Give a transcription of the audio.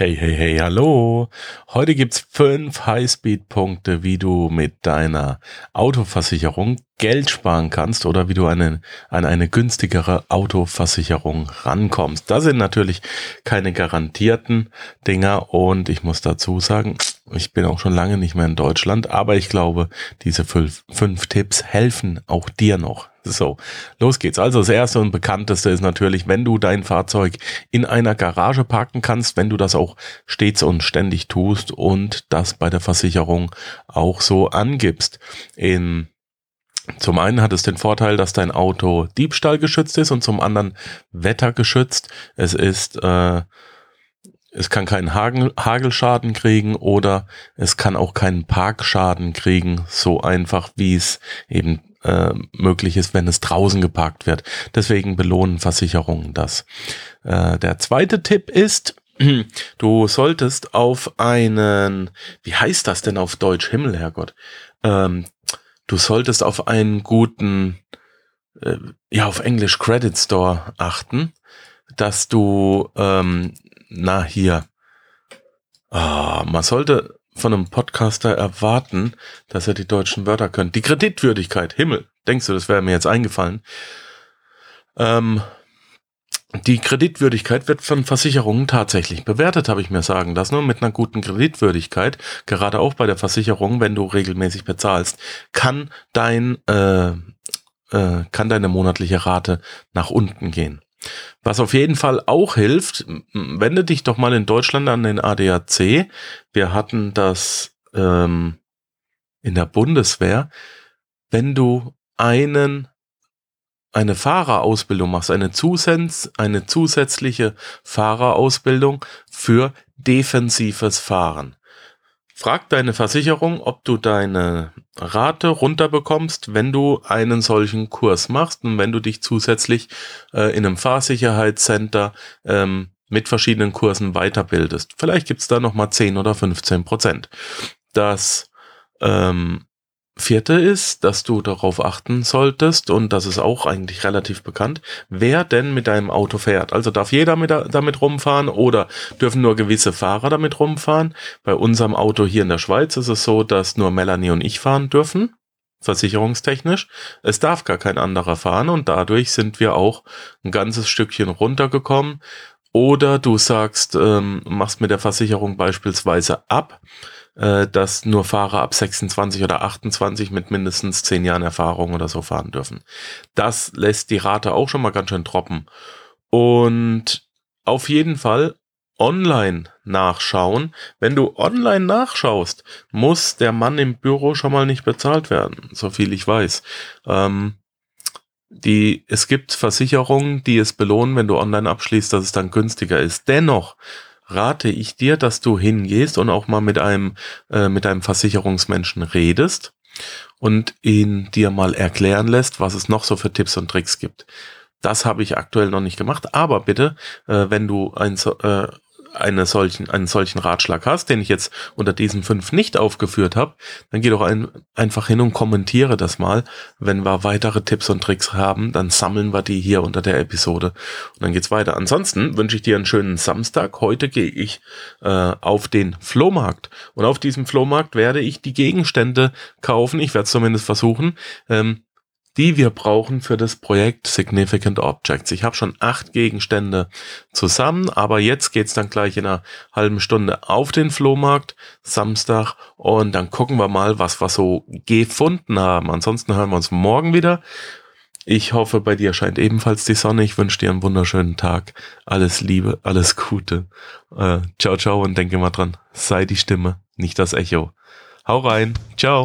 Hey, hey, hey, hallo. Heute gibt's fünf Highspeed-Punkte, wie du mit deiner Autoversicherung Geld sparen kannst oder wie du eine, an eine günstigere Autoversicherung rankommst. Das sind natürlich keine garantierten Dinger und ich muss dazu sagen, ich bin auch schon lange nicht mehr in Deutschland, aber ich glaube, diese fünf, fünf Tipps helfen auch dir noch. So, los geht's. Also das erste und bekannteste ist natürlich, wenn du dein Fahrzeug in einer Garage parken kannst, wenn du das auch stets und ständig tust und das bei der Versicherung auch so angibst. In zum einen hat es den Vorteil, dass dein Auto Diebstahl geschützt ist und zum anderen wettergeschützt. Es ist äh, es kann keinen Hagel, Hagelschaden kriegen oder es kann auch keinen Parkschaden kriegen, so einfach wie es eben äh, möglich ist, wenn es draußen geparkt wird. Deswegen belohnen Versicherungen das. Äh, der zweite Tipp ist, du solltest auf einen, wie heißt das denn auf Deutsch? Himmel, Herrgott. Ähm, du solltest auf einen guten, äh, ja, auf Englisch Credit Store achten, dass du, ähm, na hier, ah, man sollte von einem Podcaster erwarten, dass er die deutschen Wörter könnte. Die Kreditwürdigkeit, Himmel. Denkst du, das wäre mir jetzt eingefallen? Ähm, die Kreditwürdigkeit wird von Versicherungen tatsächlich bewertet, habe ich mir sagen lassen. Und mit einer guten Kreditwürdigkeit, gerade auch bei der Versicherung, wenn du regelmäßig bezahlst, kann dein, äh, äh, kann deine monatliche Rate nach unten gehen. Was auf jeden Fall auch hilft, wende dich doch mal in Deutschland an den ADAC. Wir hatten das ähm, in der Bundeswehr. Wenn du einen eine Fahrerausbildung machst, eine, Zusatz, eine zusätzliche Fahrerausbildung für defensives Fahren. Frag deine Versicherung, ob du deine Rate runterbekommst, wenn du einen solchen Kurs machst und wenn du dich zusätzlich äh, in einem Fahrsicherheitscenter ähm, mit verschiedenen Kursen weiterbildest. Vielleicht gibt's da nochmal 10 oder 15 Prozent. Das ähm, Vierte ist, dass du darauf achten solltest, und das ist auch eigentlich relativ bekannt, wer denn mit deinem Auto fährt. Also darf jeder mit, damit rumfahren oder dürfen nur gewisse Fahrer damit rumfahren. Bei unserem Auto hier in der Schweiz ist es so, dass nur Melanie und ich fahren dürfen, versicherungstechnisch. Es darf gar kein anderer fahren und dadurch sind wir auch ein ganzes Stückchen runtergekommen. Oder du sagst, ähm, machst mit der Versicherung beispielsweise ab äh, dass nur Fahrer ab 26 oder 28 mit mindestens 10 Jahren Erfahrung oder so fahren dürfen. Das lässt die Rate auch schon mal ganz schön droppen. Und auf jeden Fall online nachschauen. Wenn du online nachschaust, muss der Mann im Büro schon mal nicht bezahlt werden, so viel ich weiß. Ähm, die, es gibt Versicherungen, die es belohnen, wenn du online abschließt, dass es dann günstiger ist. Dennoch rate ich dir, dass du hingehst und auch mal mit einem, äh, mit einem Versicherungsmenschen redest und ihn dir mal erklären lässt, was es noch so für Tipps und Tricks gibt. Das habe ich aktuell noch nicht gemacht, aber bitte, äh, wenn du ein, äh, eine solchen, einen solchen Ratschlag hast, den ich jetzt unter diesen fünf nicht aufgeführt habe, dann geh doch ein, einfach hin und kommentiere das mal. Wenn wir weitere Tipps und Tricks haben, dann sammeln wir die hier unter der Episode und dann geht's weiter. Ansonsten wünsche ich dir einen schönen Samstag. Heute gehe ich äh, auf den Flohmarkt und auf diesem Flohmarkt werde ich die Gegenstände kaufen. Ich werde es zumindest versuchen. Ähm, die wir brauchen für das Projekt Significant Objects. Ich habe schon acht Gegenstände zusammen, aber jetzt geht's dann gleich in einer halben Stunde auf den Flohmarkt, Samstag, und dann gucken wir mal, was wir so gefunden haben. Ansonsten hören wir uns morgen wieder. Ich hoffe, bei dir scheint ebenfalls die Sonne. Ich wünsche dir einen wunderschönen Tag. Alles Liebe, alles Gute. Äh, ciao, ciao und denke mal dran, sei die Stimme, nicht das Echo. Hau rein. Ciao.